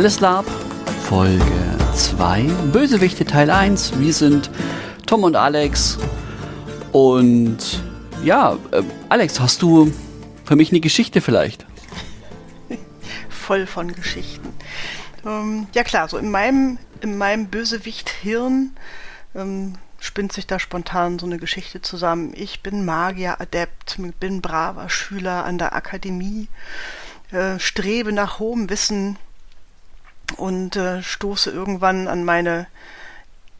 Alles Lab, Folge 2, Bösewichte Teil 1. Wir sind Tom und Alex. Und ja, äh, Alex, hast du für mich eine Geschichte vielleicht? Voll von Geschichten. Ähm, ja klar, so in meinem, in meinem Bösewicht-Hirn ähm, spinnt sich da spontan so eine Geschichte zusammen. Ich bin Magier-Adept, bin braver Schüler an der Akademie, äh, strebe nach hohem Wissen und äh, stoße irgendwann an meine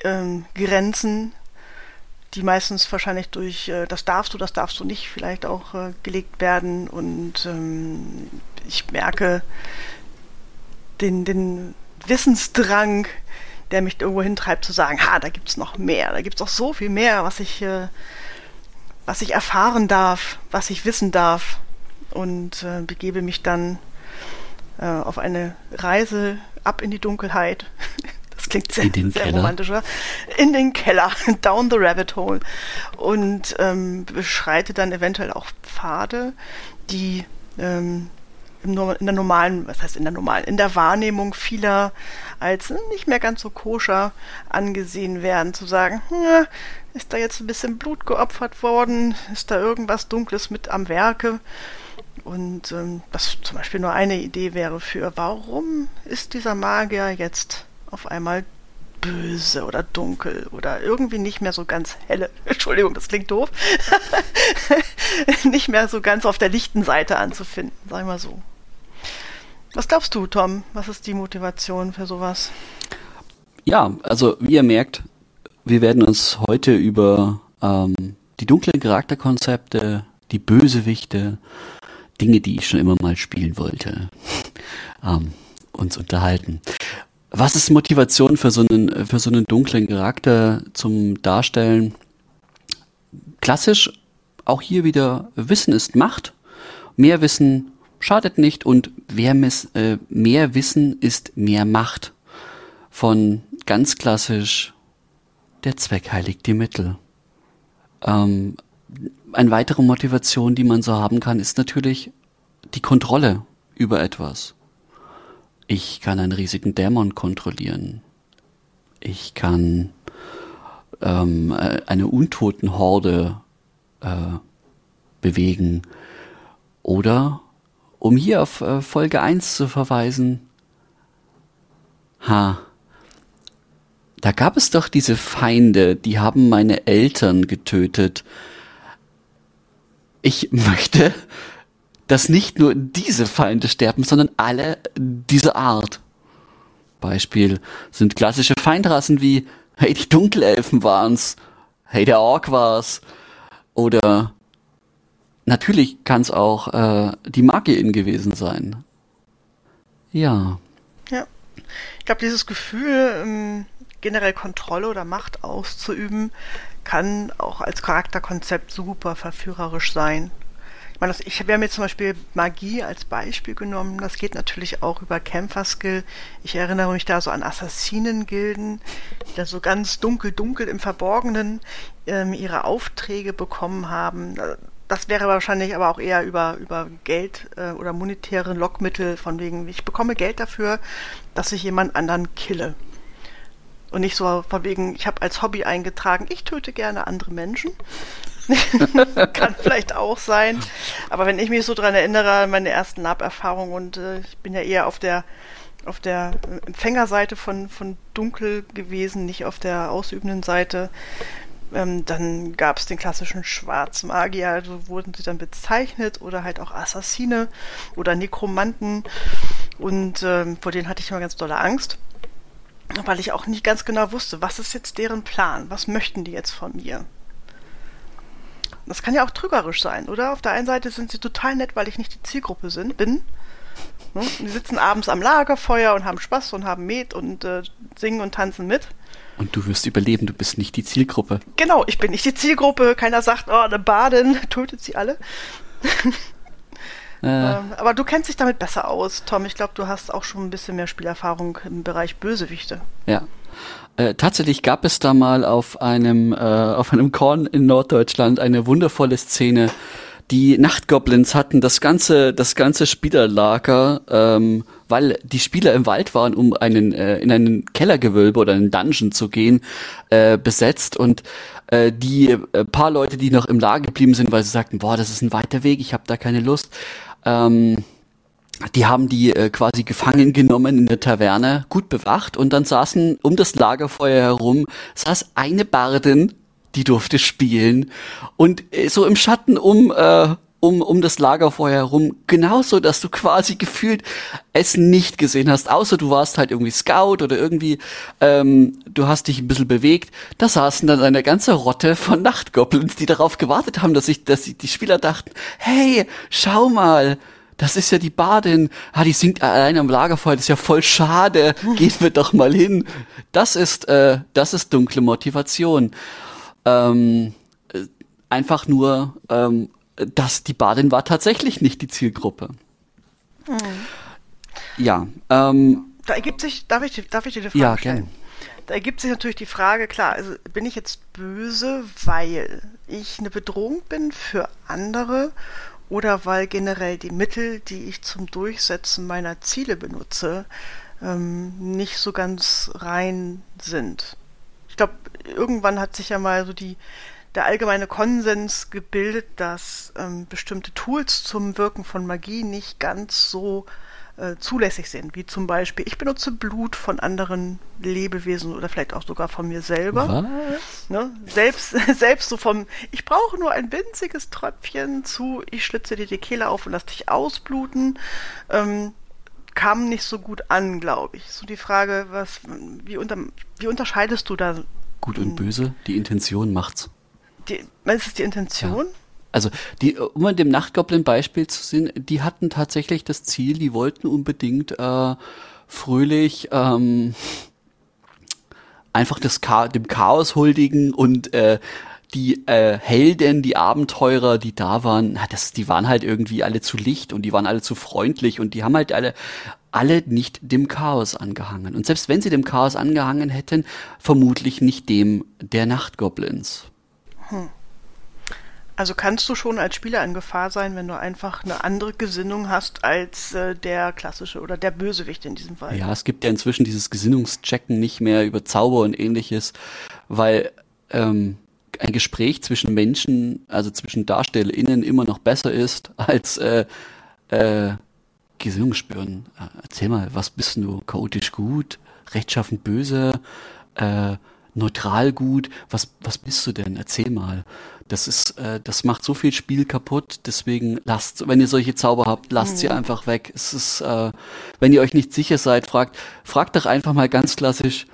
ähm, Grenzen, die meistens wahrscheinlich durch äh, das darfst du, das darfst du nicht vielleicht auch äh, gelegt werden. Und ähm, ich merke den, den Wissensdrang, der mich irgendwo hintreibt, zu sagen, ha, da gibt's noch mehr, da gibt's auch so viel mehr, was ich, äh, was ich erfahren darf, was ich wissen darf. Und äh, begebe mich dann äh, auf eine Reise ab in die Dunkelheit. Das klingt sehr, sehr romantisch, oder? In den Keller, down the rabbit hole. Und ähm, beschreite dann eventuell auch Pfade, die ähm, in der normalen, was heißt in der normalen, in der Wahrnehmung vieler als nicht mehr ganz so koscher angesehen werden, zu sagen, hm, ist da jetzt ein bisschen Blut geopfert worden, ist da irgendwas Dunkles mit am Werke? Und ähm, was zum Beispiel nur eine Idee wäre für, warum ist dieser Magier jetzt auf einmal böse oder dunkel oder irgendwie nicht mehr so ganz helle. Entschuldigung, das klingt doof. nicht mehr so ganz auf der lichten Seite anzufinden, sagen wir so. Was glaubst du, Tom? Was ist die Motivation für sowas? Ja, also wie ihr merkt, wir werden uns heute über ähm, die dunklen Charakterkonzepte, die Bösewichte, Dinge, die ich schon immer mal spielen wollte, ähm, uns unterhalten. Was ist Motivation für so einen, für so einen dunklen Charakter zum Darstellen? Klassisch, auch hier wieder, Wissen ist Macht. Mehr Wissen schadet nicht und wer miss, äh, mehr Wissen ist mehr Macht. Von ganz klassisch, der Zweck heiligt die Mittel. Ähm, eine weitere Motivation, die man so haben kann, ist natürlich die Kontrolle über etwas. Ich kann einen riesigen Dämon kontrollieren. Ich kann ähm, äh, eine Untotenhorde äh, bewegen. Oder, um hier auf äh, Folge 1 zu verweisen, ha, da gab es doch diese Feinde, die haben meine Eltern getötet. Ich möchte dass nicht nur diese Feinde sterben, sondern alle dieser Art. Beispiel sind klassische Feindrassen wie, hey, die Dunkelelfen waren's, hey, der Ork war's. Oder natürlich kann es auch äh, die Magierin gewesen sein. Ja. Ja. Ich glaube, dieses Gefühl, ähm, generell Kontrolle oder Macht auszuüben, kann auch als Charakterkonzept super verführerisch sein meine, ich habe mir zum Beispiel Magie als Beispiel genommen. Das geht natürlich auch über Kämpferskill. Ich erinnere mich da so an Assassinengilden, die da so ganz dunkel, dunkel im Verborgenen ähm, ihre Aufträge bekommen haben. Das wäre wahrscheinlich aber auch eher über, über Geld äh, oder monetäre Lockmittel, von wegen, ich bekomme Geld dafür, dass ich jemand anderen kille. Und nicht so von wegen, ich habe als Hobby eingetragen, ich töte gerne andere Menschen. Kann vielleicht auch sein. Aber wenn ich mich so dran erinnere, meine ersten Lab-Erfahrungen und äh, ich bin ja eher auf der auf der Empfängerseite von, von Dunkel gewesen, nicht auf der ausübenden Seite. Ähm, dann gab es den klassischen Schwarzmagier, so wurden sie dann bezeichnet, oder halt auch Assassine oder Nekromanten. Und ähm, vor denen hatte ich immer ganz dolle Angst, weil ich auch nicht ganz genau wusste, was ist jetzt deren Plan, was möchten die jetzt von mir. Das kann ja auch trügerisch sein, oder? Auf der einen Seite sind sie total nett, weil ich nicht die Zielgruppe sind, bin. Ne? Die sitzen abends am Lagerfeuer und haben Spaß und haben Met und äh, singen und tanzen mit. Und du wirst überleben, du bist nicht die Zielgruppe. Genau, ich bin nicht die Zielgruppe. Keiner sagt, oh, eine Badin tötet sie alle. Äh. Ähm, aber du kennst dich damit besser aus, Tom. Ich glaube, du hast auch schon ein bisschen mehr Spielerfahrung im Bereich Bösewichte. Ja. Äh, tatsächlich gab es da mal auf einem, äh, auf einem Korn in Norddeutschland eine wundervolle Szene. Die Nachtgoblins hatten das ganze, das ganze Spielerlager ähm, weil die Spieler im Wald waren, um einen äh, in einen Kellergewölbe oder einen Dungeon zu gehen, äh, besetzt und äh, die äh, paar Leute, die noch im Lager geblieben sind, weil sie sagten, boah, das ist ein weiter Weg, ich habe da keine Lust. Ähm, die haben die äh, quasi gefangen genommen in der Taverne, gut bewacht. Und dann saßen um das Lagerfeuer herum, saß eine Bardin, die durfte spielen. Und äh, so im Schatten um äh, um, um das Lagerfeuer herum, genauso, dass du quasi gefühlt es nicht gesehen hast, außer du warst halt irgendwie Scout oder irgendwie, ähm, du hast dich ein bisschen bewegt. Da saßen dann eine ganze Rotte von Nachtgoblins, die darauf gewartet haben, dass ich, dass die Spieler dachten, hey, schau mal, das ist ja die Badin, ah, die singt allein am Lagerfeuer, das ist ja voll schade, gehen wir doch mal hin. Das ist, äh, das ist dunkle Motivation. Ähm, äh, einfach nur, ähm, dass die Badin war tatsächlich nicht die Zielgruppe. Hm. Ja. Ähm, da ergibt sich, darf ich, darf ich dir eine Frage ja, stellen? Gerne. Da ergibt sich natürlich die Frage, klar, also bin ich jetzt böse, weil ich eine Bedrohung bin für andere oder weil generell die Mittel, die ich zum Durchsetzen meiner Ziele benutze, ähm, nicht so ganz rein sind. Ich glaube, irgendwann hat sich ja mal so die, der allgemeine Konsens gebildet, dass ähm, bestimmte Tools zum Wirken von Magie nicht ganz so äh, zulässig sind, wie zum Beispiel, ich benutze Blut von anderen Lebewesen oder vielleicht auch sogar von mir selber. Ne? Selbst, selbst so vom, ich brauche nur ein winziges Tröpfchen zu, ich schlitze dir die Kehle auf und lass dich ausbluten, ähm, kam nicht so gut an, glaube ich. So die Frage, was, wie, unter, wie unterscheidest du da? Gut und böse, die Intention macht's. Die, ist es die Intention? Ja. Also, die, um an dem Nachtgoblin-Beispiel zu sehen, die hatten tatsächlich das Ziel, die wollten unbedingt äh, fröhlich ähm, einfach das Cha dem Chaos huldigen und äh, die äh, Helden, die Abenteurer, die da waren, na, das, die waren halt irgendwie alle zu licht und die waren alle zu freundlich und die haben halt alle alle nicht dem Chaos angehangen. Und selbst wenn sie dem Chaos angehangen hätten, vermutlich nicht dem der Nachtgoblins. Hm. Also kannst du schon als Spieler in Gefahr sein, wenn du einfach eine andere Gesinnung hast als äh, der klassische oder der Bösewicht in diesem Fall. Ja, es gibt ja inzwischen dieses Gesinnungschecken nicht mehr über Zauber und ähnliches, weil ähm, ein Gespräch zwischen Menschen, also zwischen DarstellerInnen immer noch besser ist als äh, äh, Gesinnung spüren. Äh, erzähl mal, was bist du? Chaotisch gut? Rechtschaffend böse? Äh, neutral gut? Was, was bist du denn? Erzähl mal. Das ist, äh, das macht so viel Spiel kaputt. Deswegen lasst, wenn ihr solche Zauber habt, lasst mhm. sie einfach weg. Es ist, äh, wenn ihr euch nicht sicher seid, fragt, fragt doch einfach mal ganz klassisch.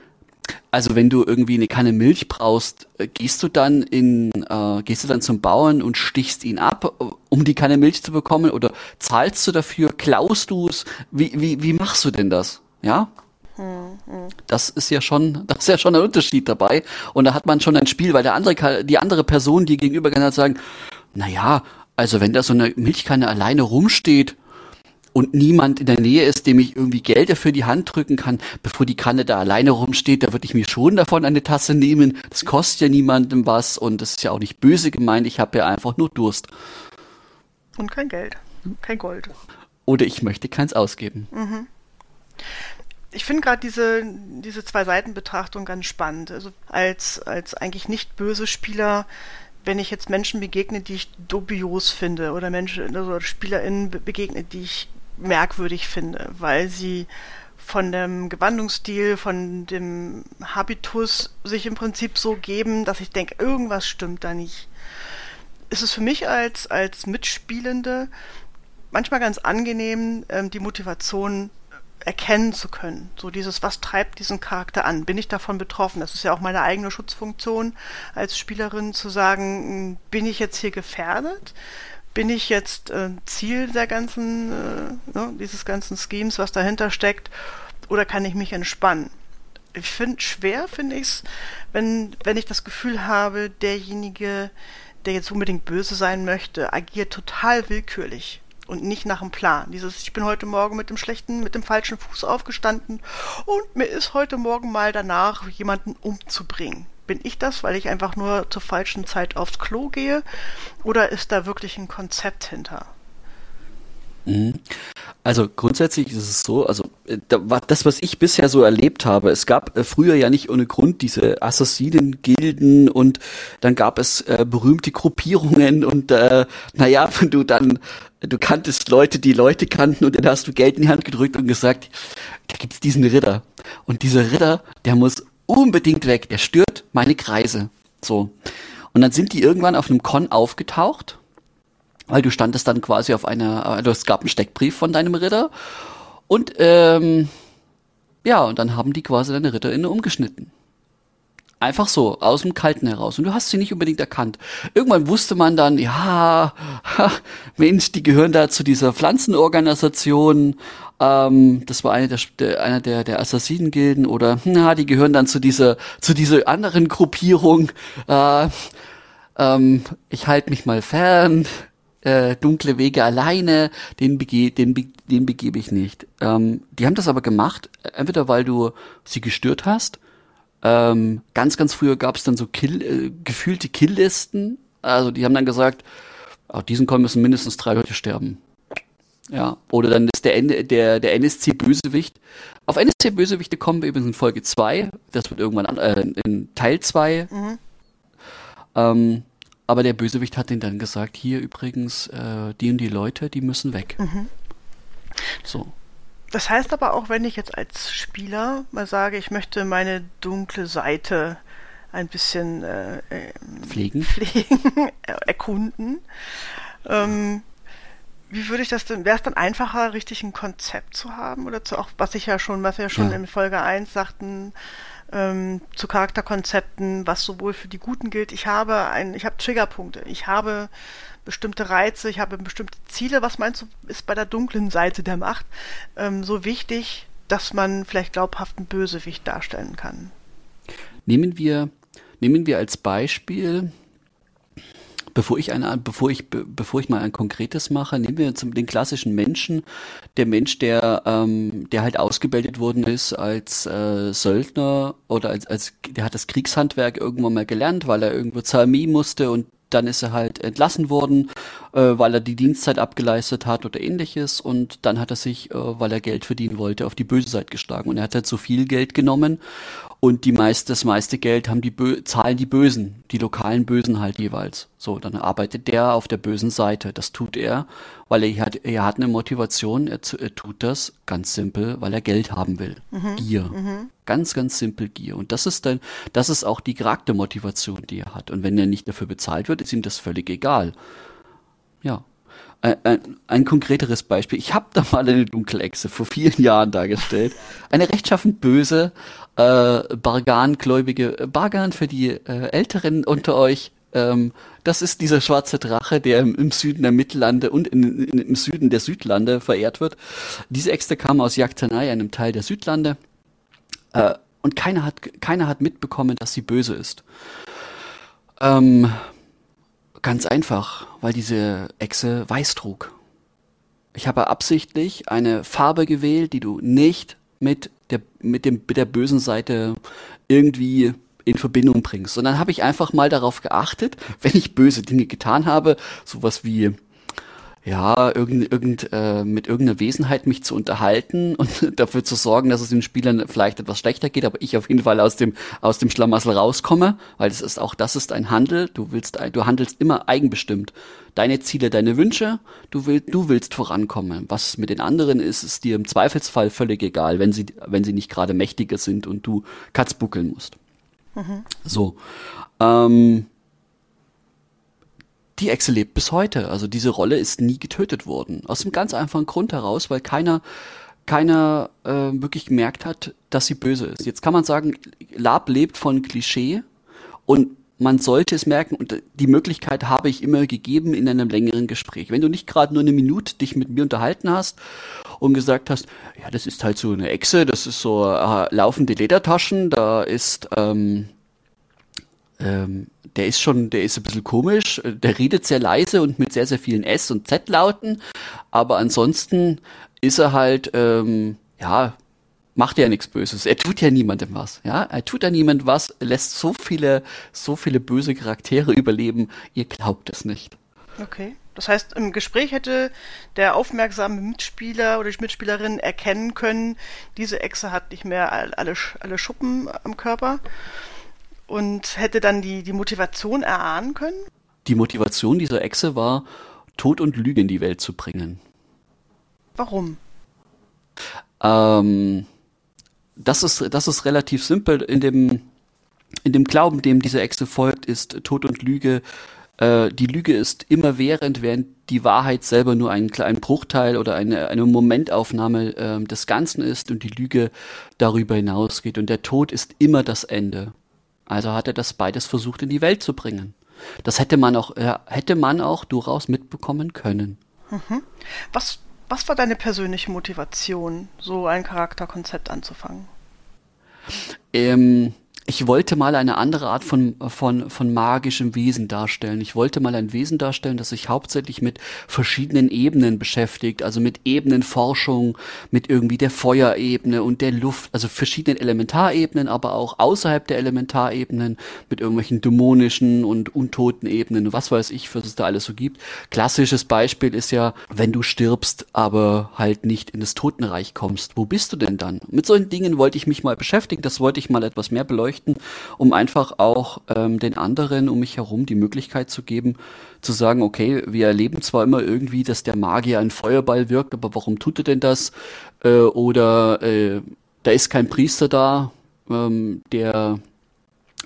Also wenn du irgendwie eine Kanne Milch brauchst, äh, gehst du dann in, äh, gehst du dann zum Bauern und stichst ihn ab, um die Kanne Milch zu bekommen, oder zahlst du dafür, klaust du es? Wie, wie, wie machst du denn das? Ja? Das ist ja schon, das ist ja schon ein Unterschied dabei. Und da hat man schon ein Spiel, weil der andere, die andere Person, die gegenüber kann, sagen, na ja, also wenn da so eine Milchkanne alleine rumsteht und niemand in der Nähe ist, dem ich irgendwie Geld dafür die Hand drücken kann, bevor die Kanne da alleine rumsteht, da würde ich mir schon davon eine Tasse nehmen. Das kostet ja niemandem was und das ist ja auch nicht böse gemeint. Ich habe ja einfach nur Durst. Und kein Geld. Kein Gold. Oder ich möchte keins ausgeben. Mhm ich finde gerade diese, diese Zwei-Seiten-Betrachtung ganz spannend. Also als, als eigentlich nicht böse Spieler, wenn ich jetzt Menschen begegne, die ich dubios finde, oder Menschen, also SpielerInnen begegne, die ich merkwürdig finde, weil sie von dem Gewandungsstil, von dem Habitus sich im Prinzip so geben, dass ich denke, irgendwas stimmt da nicht. Ist es für mich als, als Mitspielende manchmal ganz angenehm, ähm, die Motivation erkennen zu können. So dieses, was treibt diesen Charakter an? Bin ich davon betroffen? Das ist ja auch meine eigene Schutzfunktion als Spielerin zu sagen, hm, bin ich jetzt hier gefährdet? Bin ich jetzt äh, Ziel der ganzen, äh, ne, dieses ganzen Schemes, was dahinter steckt? Oder kann ich mich entspannen? Ich finde, schwer finde ich es, wenn, wenn ich das Gefühl habe, derjenige, der jetzt unbedingt böse sein möchte, agiert total willkürlich und nicht nach dem Plan. Dieses, ich bin heute Morgen mit dem schlechten, mit dem falschen Fuß aufgestanden und mir ist heute Morgen mal danach, jemanden umzubringen. Bin ich das, weil ich einfach nur zur falschen Zeit aufs Klo gehe? Oder ist da wirklich ein Konzept hinter? Mhm. Also grundsätzlich ist es so, also äh, das, was ich bisher so erlebt habe, es gab äh, früher ja nicht ohne Grund diese Assassinen-Gilden und dann gab es äh, berühmte Gruppierungen und äh, naja, wenn du dann, du kanntest Leute, die Leute kannten und dann hast du Geld in die Hand gedrückt und gesagt, da gibt's diesen Ritter und dieser Ritter, der muss unbedingt weg, der stört meine Kreise. So. Und dann sind die irgendwann auf einem Con aufgetaucht weil du standest dann quasi auf einer, also es gab einen Steckbrief von deinem Ritter und ähm, ja, und dann haben die quasi deine Ritterinnen umgeschnitten. Einfach so, aus dem Kalten heraus. Und du hast sie nicht unbedingt erkannt. Irgendwann wusste man dann, ja, ha, Mensch, die gehören da zu dieser Pflanzenorganisation. Ähm, das war eine der, einer der, der Assassinengilden oder, na, die gehören dann zu dieser, zu dieser anderen Gruppierung. Äh, ähm, ich halte mich mal fern äh, dunkle Wege alleine, den, bege den, be den begebe ich nicht. Ähm, die haben das aber gemacht, entweder weil du sie gestört hast. Ähm, ganz, ganz früher gab es dann so Kill, äh, gefühlte Killlisten. Also die haben dann gesagt, auf diesen Con müssen mindestens drei Leute sterben. Ja, oder dann ist der, der, der NSC Bösewicht. Auf NSC Bösewichte kommen wir übrigens in Folge 2. Das wird irgendwann an, äh, in Teil 2. Mhm. Ähm, aber der Bösewicht hat den dann gesagt, hier übrigens, äh, die und die Leute, die müssen weg. Mhm. So. Das heißt aber auch, wenn ich jetzt als Spieler mal sage, ich möchte meine dunkle Seite ein bisschen äh, ähm, pflegen, pflegen erkunden. Ähm, wie würde ich das denn, wäre es dann einfacher, richtig ein Konzept zu haben? Oder zu auch, was ich ja schon, was wir ja schon ja. in Folge 1 sagten, ähm, zu Charakterkonzepten, was sowohl für die Guten gilt. Ich habe ein, ich habe Triggerpunkte. Ich habe bestimmte Reize, ich habe bestimmte Ziele. Was meinst du, ist bei der dunklen Seite der Macht ähm, so wichtig, dass man vielleicht glaubhaft einen Bösewicht darstellen kann? Nehmen wir, nehmen wir als Beispiel Bevor ich eine, bevor ich, bevor ich mal ein konkretes mache, nehmen wir zum, den klassischen Menschen, der Mensch, der, ähm, der halt ausgebildet worden ist als äh, Söldner oder als, als, der hat das Kriegshandwerk irgendwann mal gelernt, weil er irgendwo zur Armee musste und dann ist er halt entlassen worden, äh, weil er die Dienstzeit abgeleistet hat oder ähnliches. Und dann hat er sich, äh, weil er Geld verdienen wollte, auf die böse Seite geschlagen. Und er hat halt so viel Geld genommen und die meiste, das meiste Geld haben die Bö zahlen die Bösen, die lokalen Bösen halt jeweils. So, dann arbeitet der auf der bösen Seite. Das tut er, weil er hat, er hat eine Motivation. Er, er tut das ganz simpel, weil er Geld haben will. Mhm. Gier. Mhm. Ganz, ganz simpel Gier. Und das ist dann, das ist auch die Charaktermotivation, die er hat. Und wenn er nicht dafür bezahlt wird, ist ihm das völlig egal. Ja, ein, ein, ein, konkreteres Beispiel. Ich habe da mal eine Dunkelechse vor vielen Jahren dargestellt. Eine rechtschaffen böse, äh, Bargan-gläubige, Bargan für die äh, Älteren unter euch, ähm, das ist dieser schwarze Drache, der im, im Süden der Mittellande und in, in, im Süden der Südlande verehrt wird. Diese Äxte kam aus Yaktanai, einem Teil der Südlande. Äh, und keiner hat, keiner hat mitbekommen, dass sie böse ist. Ähm, ganz einfach, weil diese Echse weiß trug. Ich habe absichtlich eine Farbe gewählt, die du nicht mit der, mit dem, mit der bösen Seite irgendwie in Verbindung bringst. Und dann habe ich einfach mal darauf geachtet, wenn ich böse Dinge getan habe, sowas wie ja, irgend, irgend, äh, mit irgendeiner Wesenheit mich zu unterhalten und dafür zu sorgen, dass es den Spielern vielleicht etwas schlechter geht, aber ich auf jeden Fall aus dem, aus dem Schlamassel rauskomme, weil das ist auch, das ist ein Handel, du willst, du handelst immer eigenbestimmt. Deine Ziele, deine Wünsche, du willst, du willst vorankommen. Was mit den anderen ist, ist dir im Zweifelsfall völlig egal, wenn sie, wenn sie nicht gerade mächtiger sind und du Katz buckeln musst. Mhm. So. Ähm, die Echse lebt bis heute. Also diese Rolle ist nie getötet worden. Aus einem ganz einfachen Grund heraus, weil keiner keiner äh, wirklich gemerkt hat, dass sie böse ist. Jetzt kann man sagen, Lab lebt von Klischee und man sollte es merken und die Möglichkeit habe ich immer gegeben in einem längeren Gespräch. Wenn du nicht gerade nur eine Minute dich mit mir unterhalten hast und gesagt hast, ja, das ist halt so eine Echse, das ist so äh, laufende Ledertaschen, da ist ähm, ähm, der ist schon, der ist ein bisschen komisch, der redet sehr leise und mit sehr, sehr vielen S- und Z-Lauten, aber ansonsten ist er halt, ähm, ja, macht ja nichts Böses. Er tut ja niemandem was, ja. Er tut ja niemandem was, lässt so viele, so viele böse Charaktere überleben, ihr glaubt es nicht. Okay. Das heißt, im Gespräch hätte der aufmerksame Mitspieler oder die Mitspielerin erkennen können, diese Echse hat nicht mehr alle, alle Schuppen am Körper und hätte dann die, die Motivation erahnen können? Die Motivation dieser Echse war, Tod und Lüge in die Welt zu bringen. Warum? Ähm, das ist, das ist relativ simpel. In dem, in dem Glauben, dem diese Echse folgt, ist Tod und Lüge äh, die Lüge ist immerwährend, während die Wahrheit selber nur ein, ein Bruchteil oder eine, eine Momentaufnahme äh, des Ganzen ist und die Lüge darüber hinausgeht. Und der Tod ist immer das Ende. Also hat er das beides versucht in die Welt zu bringen. Das hätte man auch, äh, hätte man auch durchaus mitbekommen können. Mhm. Was, was war deine persönliche Motivation, so ein Charakterkonzept anzufangen? Ähm, ich wollte mal eine andere Art von, von, von magischem Wesen darstellen. Ich wollte mal ein Wesen darstellen, das sich hauptsächlich mit verschiedenen Ebenen beschäftigt, also mit Ebenenforschung, mit irgendwie der Feuerebene und der Luft, also verschiedenen Elementarebenen, aber auch außerhalb der Elementarebenen mit irgendwelchen dämonischen und untoten Ebenen, was weiß ich, was es da alles so gibt. Klassisches Beispiel ist ja, wenn du stirbst, aber halt nicht in das Totenreich kommst. Wo bist du denn dann? Mit solchen Dingen wollte ich mich mal beschäftigen, das wollte ich mal etwas mehr beleuchten beleuchten, um einfach auch ähm, den anderen um mich herum die Möglichkeit zu geben, zu sagen, okay, wir erleben zwar immer irgendwie, dass der Magier ein Feuerball wirkt, aber warum tut er denn das? Äh, oder äh, da ist kein Priester da, ähm, der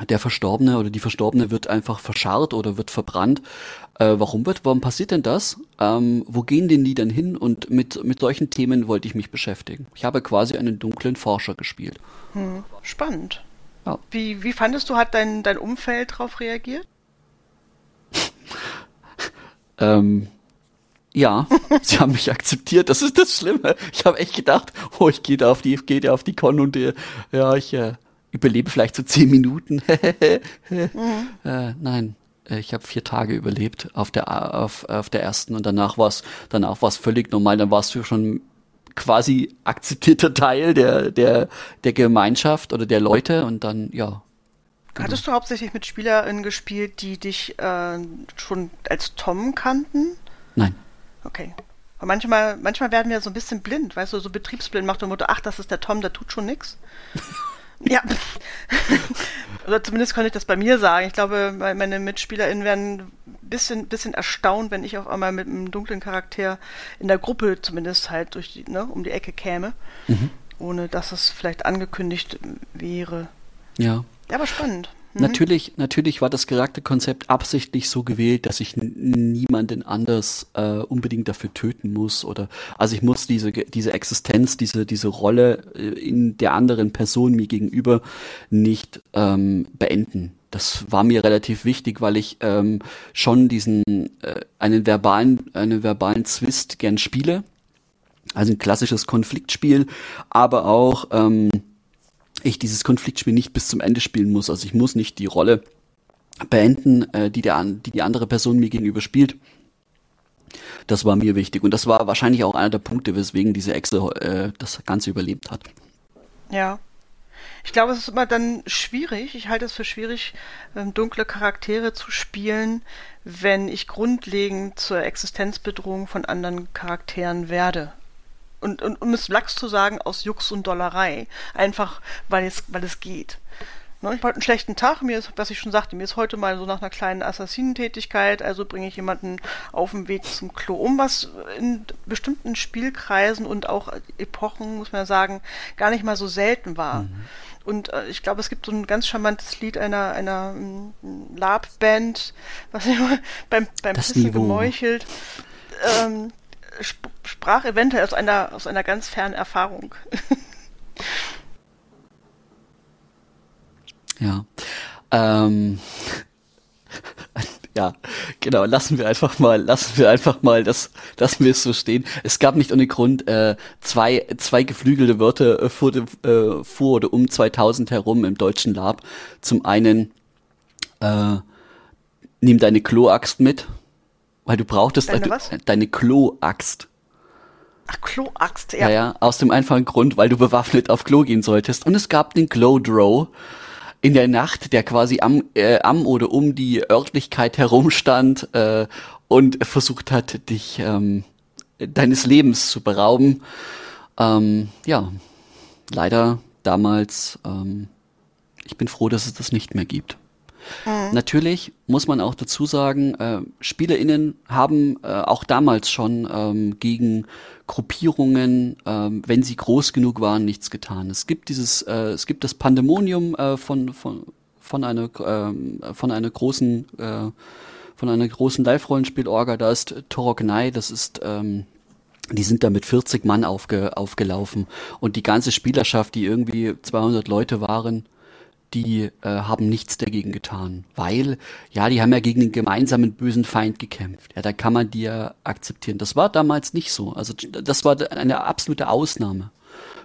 der Verstorbene oder die Verstorbene wird einfach verscharrt oder wird verbrannt. Äh, warum wird, warum passiert denn das? Ähm, wo gehen denn die dann hin? Und mit, mit solchen Themen wollte ich mich beschäftigen. Ich habe quasi einen dunklen Forscher gespielt. Hm, spannend. Ja. Wie, wie fandest du, hat dein, dein Umfeld darauf reagiert? ähm, ja, sie haben mich akzeptiert. Das ist das Schlimme. Ich habe echt gedacht, oh, ich gehe da auf die, gehe da auf die Con und äh, ja, ich äh, überlebe vielleicht so zehn Minuten. mhm. äh, nein, äh, ich habe vier Tage überlebt auf der auf, auf der ersten und danach war es danach war es völlig normal. Dann warst du schon quasi akzeptierter Teil der, der, der Gemeinschaft oder der Leute und dann, ja. Hattest du hauptsächlich mit SpielerInnen gespielt, die dich äh, schon als Tom kannten? Nein. Okay. Aber manchmal, manchmal werden wir so ein bisschen blind, weißt du, so betriebsblind macht der Motto, ach, das ist der Tom, der tut schon nix. ja. Oder zumindest konnte ich das bei mir sagen. Ich glaube, meine MitspielerInnen werden bisschen, bisschen erstaunt, wenn ich auf einmal mit einem dunklen Charakter in der Gruppe zumindest halt durch die, ne, um die Ecke käme, mhm. ohne dass es vielleicht angekündigt wäre. Ja. Ja, aber spannend. Mhm. Natürlich, natürlich war das Charakterkonzept absichtlich so gewählt, dass ich niemanden anders äh, unbedingt dafür töten muss oder also ich muss diese diese Existenz, diese diese Rolle äh, in der anderen Person mir gegenüber nicht ähm, beenden das war mir relativ wichtig, weil ich ähm, schon diesen äh, einen verbalen einen verbalen Zwist gern spiele, also ein klassisches Konfliktspiel, aber auch ähm, ich dieses Konfliktspiel nicht bis zum Ende spielen muss. Also ich muss nicht die Rolle beenden, äh, die der die die andere Person mir gegenüber spielt. Das war mir wichtig und das war wahrscheinlich auch einer der Punkte, weswegen diese Echse äh, das Ganze überlebt hat. Ja, ich glaube, es ist immer dann schwierig, ich halte es für schwierig, ähm, dunkle Charaktere zu spielen, wenn ich grundlegend zur Existenzbedrohung von anderen Charakteren werde. Und, und um es lax zu sagen, aus Jux und Dollerei. Einfach, weil es, weil es geht. Ne, ich hatte einen schlechten Tag, mir ist, was ich schon sagte, mir ist heute mal so nach einer kleinen Assassinentätigkeit, also bringe ich jemanden auf dem Weg zum Klo um, was in bestimmten Spielkreisen und auch Epochen, muss man ja sagen, gar nicht mal so selten war. Mhm. Und äh, ich glaube, es gibt so ein ganz charmantes Lied einer, einer ähm, Lab-Band, was immer beim, beim Pissen gemeuchelt, ähm, sp sprach eventuell aus einer, aus einer ganz fernen Erfahrung. Ja. Ähm, ja, genau, lassen wir einfach mal, lassen wir einfach mal das, lassen wir es so stehen. Es gab nicht ohne Grund äh, zwei, zwei geflügelte Wörter äh, vor, äh, vor oder um 2000 herum im deutschen Lab. Zum einen, äh, nimm deine Kloaxt mit, weil du brauchtest deine, äh, deine Kloaxt. Ach, Kloaxt, ja. ja. Ja, aus dem einfachen Grund, weil du bewaffnet auf Klo gehen solltest. Und es gab den Glow in der Nacht, der quasi am, äh, am oder um die Örtlichkeit herumstand äh, und versucht hat, dich ähm, deines Lebens zu berauben. Ähm, ja, leider damals, ähm, ich bin froh, dass es das nicht mehr gibt. Mhm. Natürlich muss man auch dazu sagen, äh, SpielerInnen haben äh, auch damals schon ähm, gegen Gruppierungen, ähm, wenn sie groß genug waren, nichts getan. Es gibt dieses, äh, es gibt das Pandemonium äh, von, von, von einer, äh, von einer großen, äh, von einer großen Live-Rollenspiel-Orga, da ist Torognai, das ist, ähm, die sind da mit 40 Mann aufge, aufgelaufen und die ganze Spielerschaft, die irgendwie 200 Leute waren, die äh, haben nichts dagegen getan, weil ja, die haben ja gegen den gemeinsamen bösen Feind gekämpft. Ja, da kann man die ja akzeptieren. Das war damals nicht so. Also das war eine absolute Ausnahme.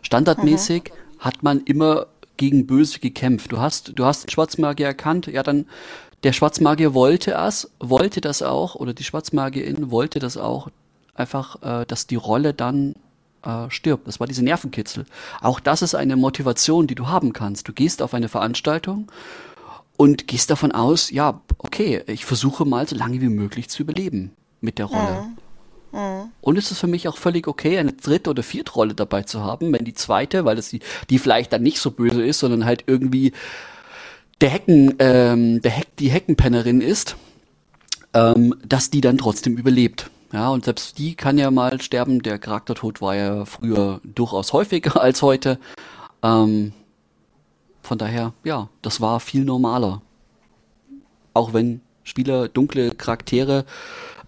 Standardmäßig mhm. hat man immer gegen Böse gekämpft. Du hast, du hast den Schwarzmagier erkannt, ja dann der Schwarzmagier wollte es, wollte das auch, oder die Schwarzmagierin wollte das auch, einfach, äh, dass die Rolle dann äh, stirbt. Das war diese Nervenkitzel. Auch das ist eine Motivation, die du haben kannst. Du gehst auf eine Veranstaltung und gehst davon aus, ja, okay, ich versuche mal so lange wie möglich zu überleben mit der Rolle. Mhm. Mhm. Und es ist für mich auch völlig okay, eine dritte oder vierte Rolle dabei zu haben, wenn die zweite, weil es die, die vielleicht dann nicht so böse ist, sondern halt irgendwie der Hecken, ähm, der Heck, die Heckenpennerin ist, ähm, dass die dann trotzdem überlebt. Ja, und selbst die kann ja mal sterben. Der Charaktertod war ja früher durchaus häufiger als heute. Ähm, von daher, ja, das war viel normaler. Auch wenn Spieler dunkle Charaktere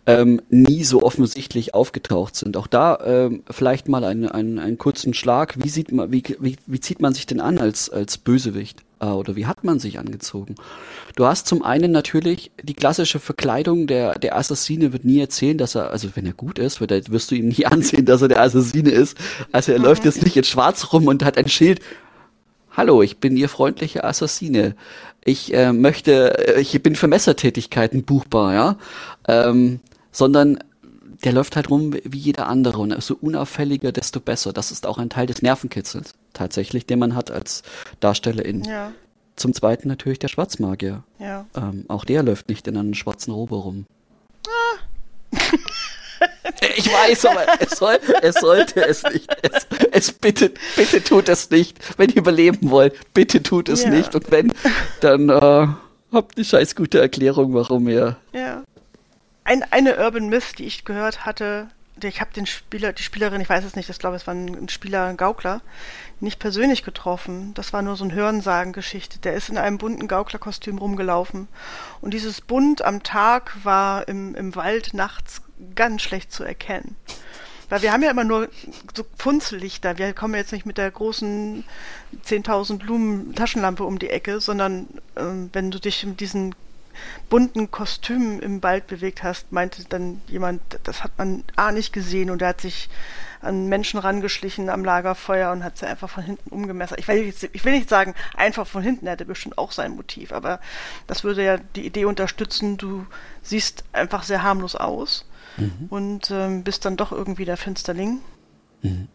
ähm, nie so offensichtlich aufgetaucht sind. Auch da ähm, vielleicht mal einen, einen, einen kurzen Schlag. Wie sieht man, wie, wie, wie zieht man sich denn an als, als Bösewicht? Äh, oder wie hat man sich angezogen? Du hast zum einen natürlich die klassische Verkleidung, der, der Assassine wird nie erzählen, dass er, also wenn er gut ist, wird er, wirst du ihm nie ansehen, dass er der Assassine ist. Also er läuft jetzt nicht in schwarz rum und hat ein Schild. Hallo, ich bin Ihr freundlicher Assassine. Ich äh, möchte, äh, ich bin für Messertätigkeiten buchbar, ja. Ähm, sondern der läuft halt rum wie jeder andere und so unauffälliger, desto besser. Das ist auch ein Teil des Nervenkitzels tatsächlich, den man hat als Darstellerin. Ja. Zum Zweiten natürlich der Schwarzmagier. Ja. Ähm, auch der läuft nicht in einer schwarzen Robe rum. Ah. ich weiß, aber es, soll, es sollte es nicht. Es, es bitte, bitte tut es nicht. Wenn ihr überleben wollt, bitte tut es ja. nicht. Und wenn, dann äh, habt eine scheiß gute Erklärung, warum ihr ja ein, eine Urban Myth, die ich gehört hatte, ich habe den Spieler, die Spielerin, ich weiß es nicht, ich glaube, es war ein Spieler, ein Gaukler, nicht persönlich getroffen. Das war nur so ein Hörensagen-Geschichte. Der ist in einem bunten Gauklerkostüm rumgelaufen. Und dieses Bunt am Tag war im, im Wald nachts ganz schlecht zu erkennen. Weil wir haben ja immer nur so Funzellichter. Wir kommen jetzt nicht mit der großen 10.000 Blumen Taschenlampe um die Ecke, sondern ähm, wenn du dich mit diesen bunten Kostümen im Wald bewegt hast, meinte dann jemand, das hat man A nicht gesehen und er hat sich an Menschen rangeschlichen am Lagerfeuer und hat sie einfach von hinten umgemessert. Ich will, jetzt, ich will nicht sagen, einfach von hinten, er hätte bestimmt auch sein Motiv, aber das würde ja die Idee unterstützen, du siehst einfach sehr harmlos aus mhm. und ähm, bist dann doch irgendwie der Finsterling. Mhm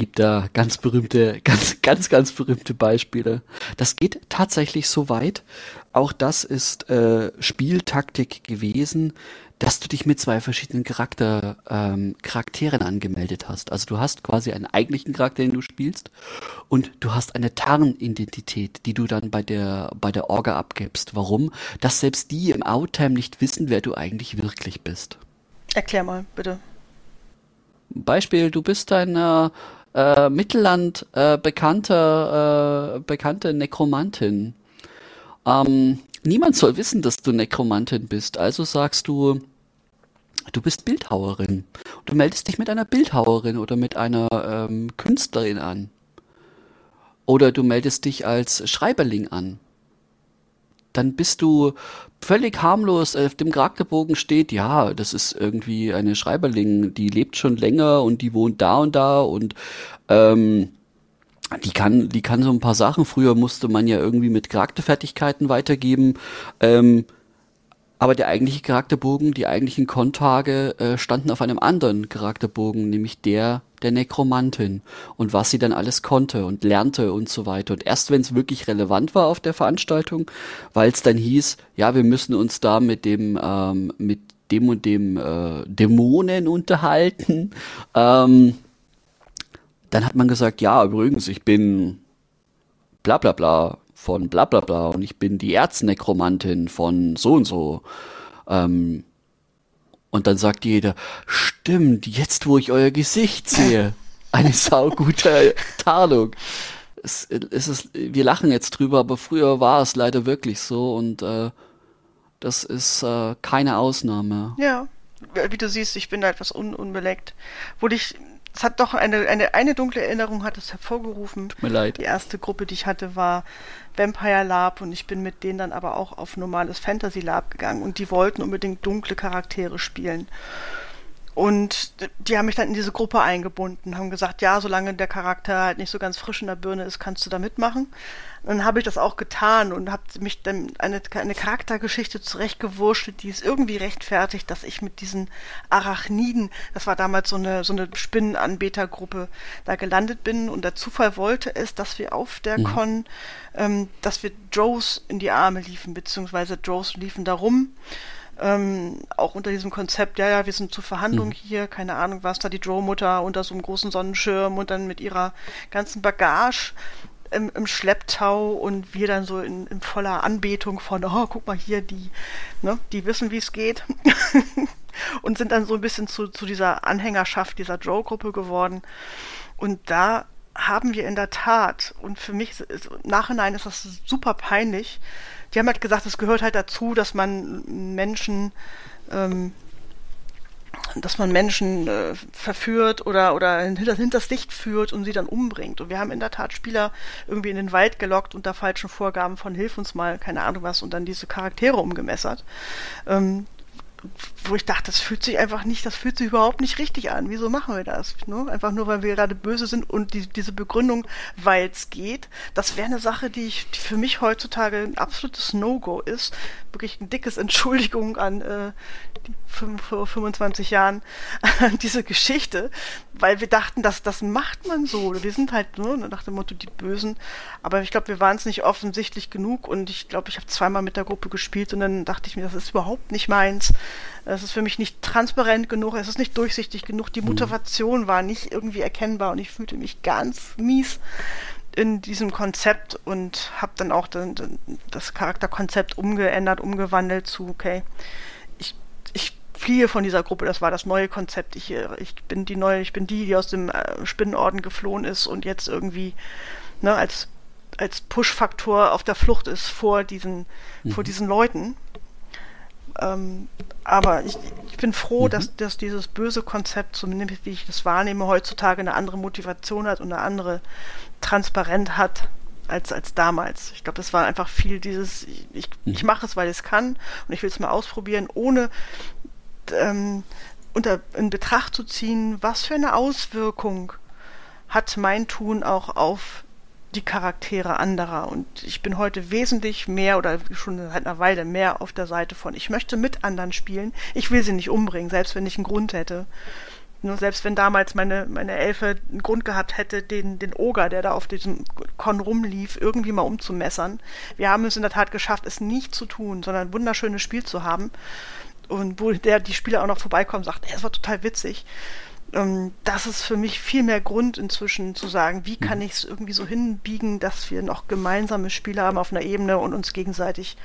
gibt da ganz berühmte, ganz, ganz, ganz berühmte Beispiele. Das geht tatsächlich so weit. Auch das ist äh, Spieltaktik gewesen, dass du dich mit zwei verschiedenen Charakter, ähm, Charakteren angemeldet hast. Also du hast quasi einen eigentlichen Charakter, den du spielst, und du hast eine Tarnidentität, die du dann bei der bei der Orga abgibst. Warum? Dass selbst die im Outtime nicht wissen, wer du eigentlich wirklich bist. Erklär mal, bitte. Beispiel, du bist ein äh, äh, Mittelland äh, bekannte, äh, bekannte Nekromantin. Ähm, niemand soll wissen, dass du Nekromantin bist. Also sagst du, du bist Bildhauerin. Du meldest dich mit einer Bildhauerin oder mit einer ähm, Künstlerin an. Oder du meldest dich als Schreiberling an dann bist du völlig harmlos. Auf dem Charakterbogen steht, ja, das ist irgendwie eine Schreiberling, die lebt schon länger und die wohnt da und da und ähm, die kann, die kann so ein paar Sachen. Früher musste man ja irgendwie mit Charakterfertigkeiten weitergeben. Ähm, aber der eigentliche Charakterbogen, die eigentlichen Kontage äh, standen auf einem anderen Charakterbogen, nämlich der der Nekromantin und was sie dann alles konnte und lernte und so weiter. Und erst wenn es wirklich relevant war auf der Veranstaltung, weil es dann hieß, ja, wir müssen uns da mit dem, ähm, mit dem und dem äh, Dämonen unterhalten, ähm, dann hat man gesagt, ja, übrigens, ich bin bla bla bla von bla bla bla und ich bin die Erznekromantin von so und so. Ähm, und dann sagt jeder, stimmt, jetzt wo ich euer Gesicht sehe, eine saugute Tarnung. Es, es ist, wir lachen jetzt drüber, aber früher war es leider wirklich so und äh, das ist äh, keine Ausnahme. Ja, wie du siehst, ich bin da etwas un unbeleckt. Wurde ich es hat doch eine, eine, eine dunkle Erinnerung hat es hervorgerufen. Tut mir leid. Die erste Gruppe, die ich hatte, war Vampire Lab und ich bin mit denen dann aber auch auf normales Fantasy Lab gegangen und die wollten unbedingt dunkle Charaktere spielen. Und die haben mich dann in diese Gruppe eingebunden, haben gesagt, ja, solange der Charakter halt nicht so ganz frisch in der Birne ist, kannst du da mitmachen. Und dann habe ich das auch getan und habe mich dann eine, eine Charaktergeschichte zurechtgewurschtelt, die es irgendwie rechtfertigt, dass ich mit diesen Arachniden, das war damals so eine, so eine Spinnenanbetergruppe, da gelandet bin. Und der Zufall wollte es, dass wir auf der mhm. Con, ähm, dass wir Joes in die Arme liefen, beziehungsweise Joes liefen da rum ähm, auch unter diesem Konzept, ja, ja, wir sind zur Verhandlung mhm. hier, keine Ahnung was, da die Joe-Mutter unter so einem großen Sonnenschirm und dann mit ihrer ganzen Bagage im, im Schlepptau und wir dann so in, in voller Anbetung von, oh, guck mal hier, die, ne, die wissen, wie es geht. und sind dann so ein bisschen zu, zu dieser Anhängerschaft dieser Joe-Gruppe geworden. Und da haben wir in der Tat, und für mich ist, im Nachhinein ist das super peinlich, die haben halt gesagt, es gehört halt dazu, dass man Menschen, ähm, dass man Menschen äh, verführt oder, oder hinter, hinters Licht führt und sie dann umbringt. Und wir haben in der Tat Spieler irgendwie in den Wald gelockt unter falschen Vorgaben von Hilf uns mal, keine Ahnung was, und dann diese Charaktere umgemessert. Ähm, wo ich dachte, das fühlt sich einfach nicht, das fühlt sich überhaupt nicht richtig an. Wieso machen wir das? Ne? Einfach nur, weil wir gerade böse sind und die, diese Begründung, weil es geht, das wäre eine Sache, die, ich, die für mich heutzutage ein absolutes No-Go ist. Wirklich ein dickes Entschuldigung an äh, die, vor 25 Jahren an diese Geschichte, weil wir dachten, dass das macht man so. Wir sind halt nur ne, nach dem Motto die Bösen. Aber ich glaube, wir waren es nicht offensichtlich genug und ich glaube, ich habe zweimal mit der Gruppe gespielt und dann dachte ich mir, das ist überhaupt nicht meins. Es ist für mich nicht transparent genug, es ist nicht durchsichtig genug. Die mhm. Motivation war nicht irgendwie erkennbar und ich fühlte mich ganz mies in diesem Konzept und habe dann auch das Charakterkonzept umgeändert, umgewandelt zu, okay, fliehe von dieser Gruppe, das war das neue Konzept. Ich, äh, ich bin die neue, ich bin die, die aus dem äh, Spinnenorden geflohen ist und jetzt irgendwie ne, als, als Push-Faktor auf der Flucht ist vor diesen, mhm. vor diesen Leuten. Ähm, aber ich, ich, bin froh, mhm. dass, dass dieses böse Konzept, zumindest wie ich das wahrnehme, heutzutage eine andere Motivation hat und eine andere Transparenz hat als, als damals. Ich glaube, das war einfach viel dieses, ich, ich, mhm. ich mache es, weil ich es kann und ich will es mal ausprobieren, ohne ähm, unter, in Betracht zu ziehen, was für eine Auswirkung hat mein Tun auch auf die Charaktere anderer. Und ich bin heute wesentlich mehr oder schon seit einer Weile mehr auf der Seite von, ich möchte mit anderen spielen. Ich will sie nicht umbringen, selbst wenn ich einen Grund hätte. Nur selbst wenn damals meine, meine Elfe einen Grund gehabt hätte, den, den Oger, der da auf diesem Con rumlief, irgendwie mal umzumessern. Wir haben es in der Tat geschafft, es nicht zu tun, sondern ein wunderschönes Spiel zu haben. Und wo der, die Spieler auch noch vorbeikommen, sagt, es war total witzig ähm, das ist für mich viel mehr Grund inzwischen zu sagen, wie kann mhm. ich es irgendwie so hinbiegen, dass wir noch gemeinsame Spiele haben auf einer Ebene und uns gegenseitig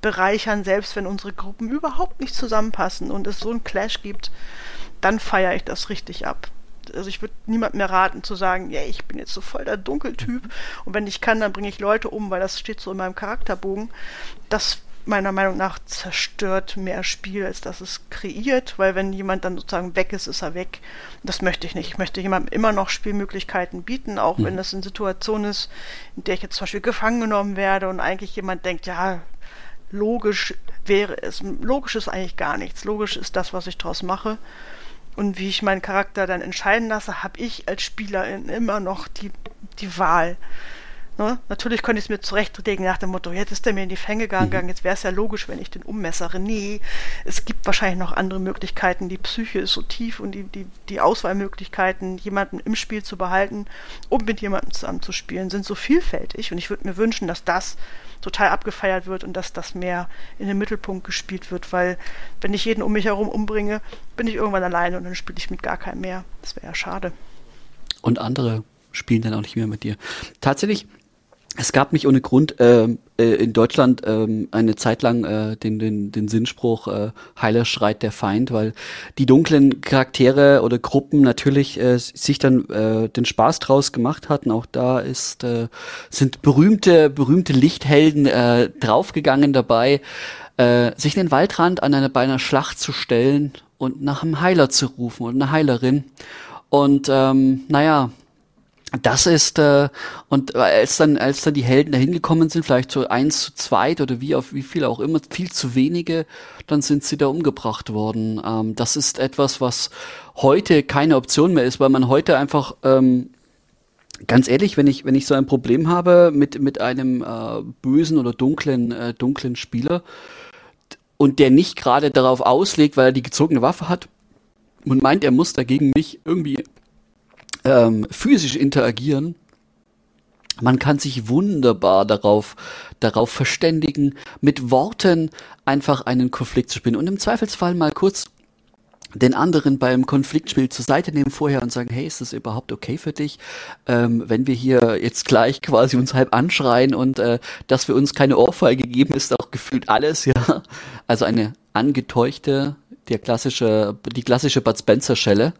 bereichern, selbst wenn unsere Gruppen überhaupt nicht zusammenpassen und es so einen Clash gibt, dann feiere ich das richtig ab. Also ich würde niemand mehr raten zu sagen, ja, ich bin jetzt so voll der Dunkeltyp und wenn ich kann, dann bringe ich Leute um, weil das steht so in meinem Charakterbogen. Das meiner Meinung nach zerstört mehr Spiel, als dass es kreiert, weil wenn jemand dann sozusagen weg ist, ist er weg. Das möchte ich nicht. Ich möchte jemandem immer noch Spielmöglichkeiten bieten, auch mhm. wenn das eine Situation ist, in der ich jetzt zum Beispiel gefangen genommen werde und eigentlich jemand denkt, ja, logisch wäre es. Logisch ist eigentlich gar nichts. Logisch ist das, was ich daraus mache. Und wie ich meinen Charakter dann entscheiden lasse, habe ich als Spielerin immer noch die, die Wahl. Ne? Natürlich könnte ich es mir zurechtlegen nach dem Motto, jetzt ist er mir in die Fänge gegangen, mhm. jetzt wäre es ja logisch, wenn ich den ummessere. Nee, es gibt wahrscheinlich noch andere Möglichkeiten. Die Psyche ist so tief und die, die, die Auswahlmöglichkeiten, jemanden im Spiel zu behalten und mit jemandem zusammen zu spielen, sind so vielfältig. Und ich würde mir wünschen, dass das total abgefeiert wird und dass das mehr in den Mittelpunkt gespielt wird, weil wenn ich jeden um mich herum umbringe, bin ich irgendwann alleine und dann spiele ich mit gar keinem mehr. Das wäre ja schade. Und andere spielen dann auch nicht mehr mit dir. Tatsächlich es gab nicht ohne Grund äh, äh, in Deutschland äh, eine Zeit lang äh, den, den, den Sinnspruch äh, Heiler schreit der Feind, weil die dunklen Charaktere oder Gruppen natürlich äh, sich dann äh, den Spaß draus gemacht hatten. Auch da ist äh, sind berühmte berühmte Lichthelden äh, draufgegangen dabei, äh, sich den Waldrand an einer bei einer Schlacht zu stellen und nach einem Heiler zu rufen und eine Heilerin. Und ähm, naja, das ist äh, und als dann als dann die Helden dahin gekommen sind, vielleicht so eins zu zweit oder wie auf wie viel auch immer, viel zu wenige, dann sind sie da umgebracht worden. Ähm, das ist etwas, was heute keine Option mehr ist, weil man heute einfach ähm, ganz ehrlich, wenn ich wenn ich so ein Problem habe mit mit einem äh, bösen oder dunklen äh, dunklen Spieler und der nicht gerade darauf auslegt, weil er die gezogene Waffe hat und meint, er muss dagegen mich irgendwie ähm, physisch interagieren. Man kann sich wunderbar darauf, darauf verständigen, mit Worten einfach einen Konflikt zu spielen und im Zweifelsfall mal kurz den anderen beim Konfliktspiel zur Seite nehmen vorher und sagen, hey, ist das überhaupt okay für dich, ähm, wenn wir hier jetzt gleich quasi uns halb anschreien und äh, dass wir uns keine Ohrfeige geben, ist auch gefühlt alles, ja. Also eine angeteuchte, der klassische, die klassische Bud Spencer Schelle.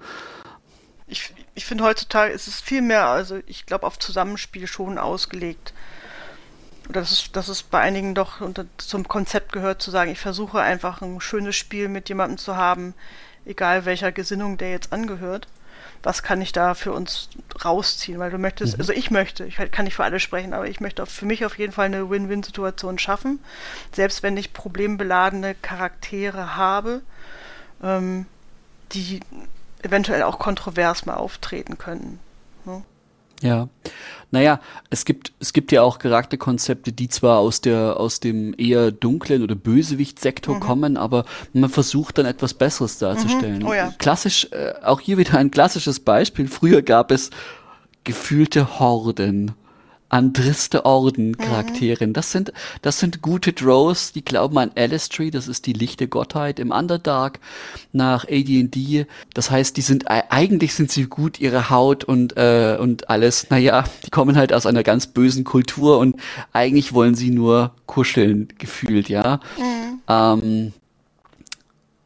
Ich, ich finde heutzutage ist es viel mehr, also ich glaube, auf Zusammenspiel schon ausgelegt. Oder das ist, das ist bei einigen doch unter, zum Konzept gehört, zu sagen, ich versuche einfach ein schönes Spiel mit jemandem zu haben, egal welcher Gesinnung der jetzt angehört. Was kann ich da für uns rausziehen? Weil du möchtest, mhm. also ich möchte, ich kann nicht für alle sprechen, aber ich möchte für mich auf jeden Fall eine Win-Win-Situation schaffen. Selbst wenn ich problembeladene Charaktere habe, ähm, die eventuell auch kontrovers mal auftreten können. Ne? Ja. Naja, es gibt, es gibt ja auch Charakterkonzepte, die zwar aus der, aus dem eher dunklen oder Bösewicht-Sektor mhm. kommen, aber man versucht dann etwas Besseres darzustellen. Mhm. Oh ja. Klassisch, äh, auch hier wieder ein klassisches Beispiel. Früher gab es gefühlte Horden an Driste Orden Charakteren. Mhm. Das sind, das sind gute Draws, die glauben an Alistry, das ist die lichte Gottheit im Underdark nach AD&D. Das heißt, die sind, eigentlich sind sie gut, ihre Haut und, äh, und alles. Naja, die kommen halt aus einer ganz bösen Kultur und eigentlich wollen sie nur kuscheln, gefühlt, ja. Mhm. Ähm,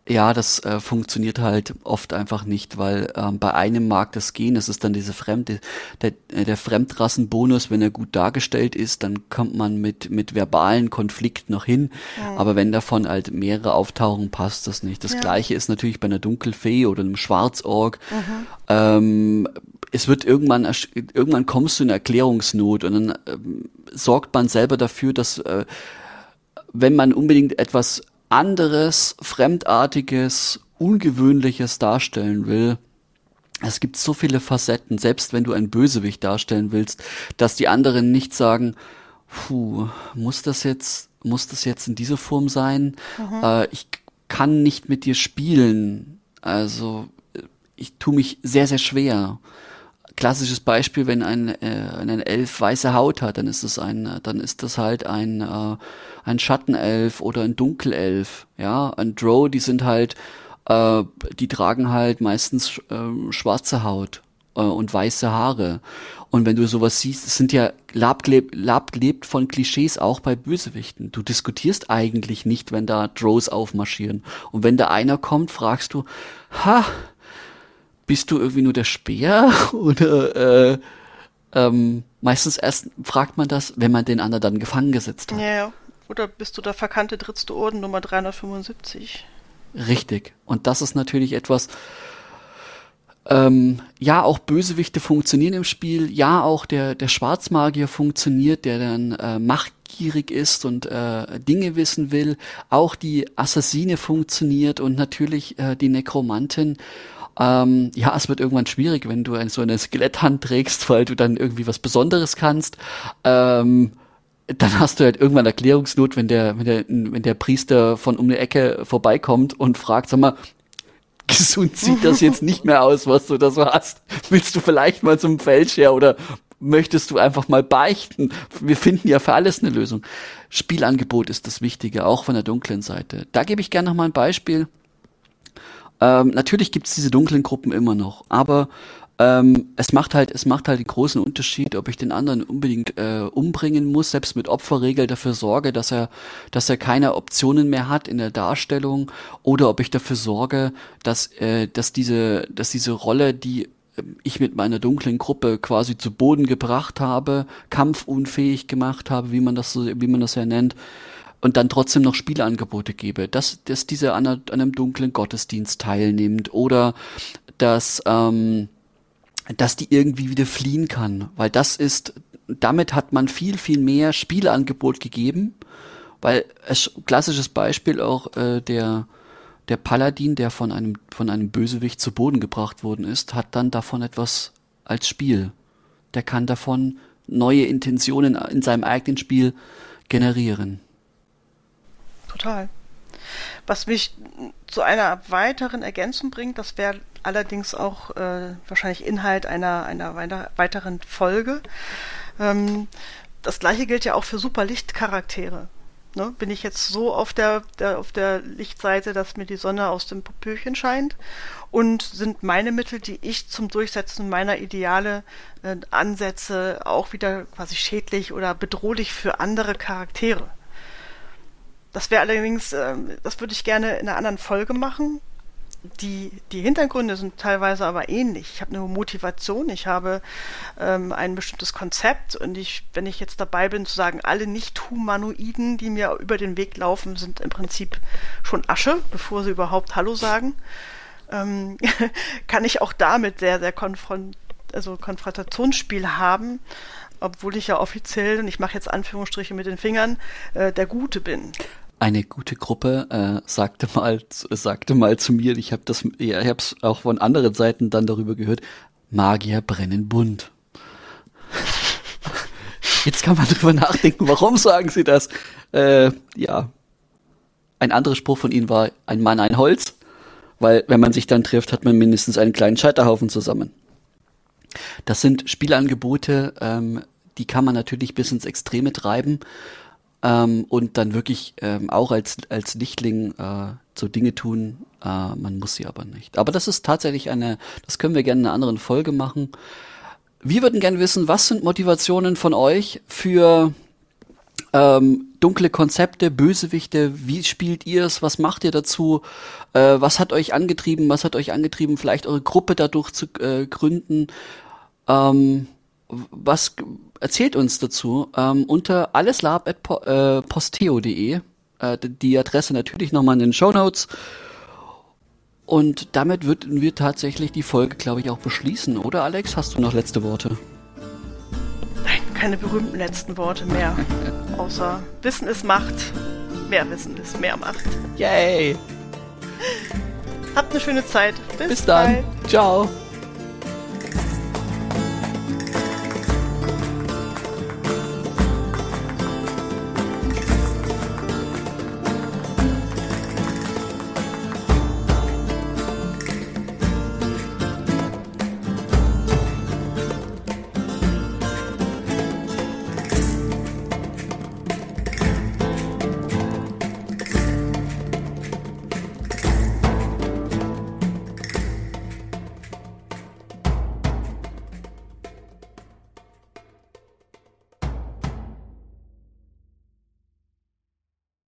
ja, das äh, funktioniert halt oft einfach nicht, weil ähm, bei einem mag das gehen, das ist dann diese Fremde, der, äh, der Fremdrassenbonus, wenn er gut dargestellt ist, dann kommt man mit, mit verbalen Konflikten noch hin, mhm. aber wenn davon halt mehrere auftauchen, passt das nicht. Das ja. gleiche ist natürlich bei einer Dunkelfee oder einem Schwarzorg. Mhm. Ähm, es wird irgendwann, irgendwann kommst du in Erklärungsnot und dann ähm, sorgt man selber dafür, dass äh, wenn man unbedingt etwas anderes, fremdartiges, ungewöhnliches darstellen will, es gibt so viele Facetten, selbst wenn du ein Bösewicht darstellen willst, dass die anderen nicht sagen, puh, muss das jetzt, muss das jetzt in dieser Form sein? Mhm. Äh, ich kann nicht mit dir spielen. Also ich tue mich sehr, sehr schwer. Klassisches Beispiel, wenn ein, äh, ein Elf weiße Haut hat, dann ist das ein, dann ist das halt ein äh, ein Schattenelf oder ein Dunkelelf, ja, ein Drow, die sind halt, äh, die tragen halt meistens äh, schwarze Haut äh, und weiße Haare. Und wenn du sowas siehst, es sind ja labgelebt von Klischees auch bei Bösewichten. Du diskutierst eigentlich nicht, wenn da Drows aufmarschieren. Und wenn da einer kommt, fragst du, ha, bist du irgendwie nur der Speer? Oder äh, ähm, meistens erst fragt man das, wenn man den anderen dann gefangen gesetzt hat. Ja, ja. Oder bist du der verkannte drittste Orden Nummer 375? Richtig. Und das ist natürlich etwas, ähm, ja, auch Bösewichte funktionieren im Spiel. Ja, auch der, der Schwarzmagier funktioniert, der dann äh, machtgierig ist und äh, Dinge wissen will. Auch die Assassine funktioniert und natürlich äh, die Nekromantin. Ähm, ja, es wird irgendwann schwierig, wenn du so eine Skeletthand trägst, weil du dann irgendwie was Besonderes kannst. Ähm, dann hast du halt irgendwann Erklärungsnot, wenn der, wenn der, wenn der Priester von um die Ecke vorbeikommt und fragt, sag mal, gesund sieht das jetzt nicht mehr aus, was du da so hast. Willst du vielleicht mal zum Feldherr oder möchtest du einfach mal beichten? Wir finden ja für alles eine Lösung. Spielangebot ist das Wichtige, auch von der dunklen Seite. Da gebe ich gerne noch mal ein Beispiel. Ähm, natürlich gibt es diese dunklen Gruppen immer noch, aber ähm, es macht halt, es macht halt den großen Unterschied, ob ich den anderen unbedingt äh, umbringen muss, selbst mit Opferregel dafür sorge, dass er, dass er keine Optionen mehr hat in der Darstellung, oder ob ich dafür sorge, dass, äh, dass diese, dass diese Rolle, die ähm, ich mit meiner dunklen Gruppe quasi zu Boden gebracht habe, kampfunfähig gemacht habe, wie man das so, wie man das ja nennt, und dann trotzdem noch Spielangebote gebe, dass, dass diese an, an einem dunklen Gottesdienst teilnimmt oder dass ähm, dass die irgendwie wieder fliehen kann, weil das ist, damit hat man viel, viel mehr Spielangebot gegeben, weil es klassisches Beispiel auch äh, der der Paladin, der von einem von einem Bösewicht zu Boden gebracht worden ist, hat dann davon etwas als Spiel. Der kann davon neue Intentionen in seinem eigenen Spiel generieren. Total. Was mich zu einer weiteren Ergänzung bringt, das wäre allerdings auch äh, wahrscheinlich Inhalt einer, einer weiteren Folge. Ähm, das gleiche gilt ja auch für Superlichtcharaktere. Ne? Bin ich jetzt so auf der, der, auf der Lichtseite, dass mir die Sonne aus dem Popöchen scheint? Und sind meine Mittel, die ich zum Durchsetzen meiner Ideale äh, ansetze, auch wieder quasi schädlich oder bedrohlich für andere Charaktere? Das wäre allerdings, äh, das würde ich gerne in einer anderen Folge machen die, die Hintergründe sind teilweise aber ähnlich. Ich habe eine Motivation, ich habe ähm, ein bestimmtes Konzept und ich, wenn ich jetzt dabei bin zu sagen, alle Nicht-Humanoiden, die mir über den Weg laufen, sind im Prinzip schon Asche, bevor sie überhaupt Hallo sagen, ähm, kann ich auch damit sehr, sehr konfront also Konfrontationsspiel haben, obwohl ich ja offiziell, und ich mache jetzt Anführungsstriche mit den Fingern, äh, der Gute bin eine gute Gruppe äh, sagte mal sagte mal zu mir, ich habe das ja, ich habe es auch von anderen Seiten dann darüber gehört, Magier brennen bunt. Jetzt kann man drüber nachdenken, warum sagen sie das? Äh, ja, ein anderer Spruch von ihnen war ein Mann ein Holz, weil wenn man sich dann trifft, hat man mindestens einen kleinen Scheiterhaufen zusammen. Das sind Spielangebote, ähm, die kann man natürlich bis ins Extreme treiben ähm, und dann wirklich ähm, auch als, als Lichtling äh, so Dinge tun. Äh, man muss sie aber nicht. Aber das ist tatsächlich eine, das können wir gerne in einer anderen Folge machen. Wir würden gerne wissen, was sind Motivationen von euch für ähm, dunkle Konzepte, Bösewichte, wie spielt ihr es, was macht ihr dazu, äh, was hat euch angetrieben, was hat euch angetrieben, vielleicht eure Gruppe dadurch zu äh, gründen, ähm, was erzählt uns dazu ähm, unter alleslab.posteo.de. Äh, die Adresse natürlich nochmal in den Show Notes. Und damit würden wir tatsächlich die Folge, glaube ich, auch beschließen, oder Alex? Hast du noch letzte Worte? Nein, keine berühmten letzten Worte mehr. Außer Wissen ist Macht. Mehr Wissen ist mehr Macht. Yay! Habt eine schöne Zeit. Bis, Bis dann. Bald. Ciao.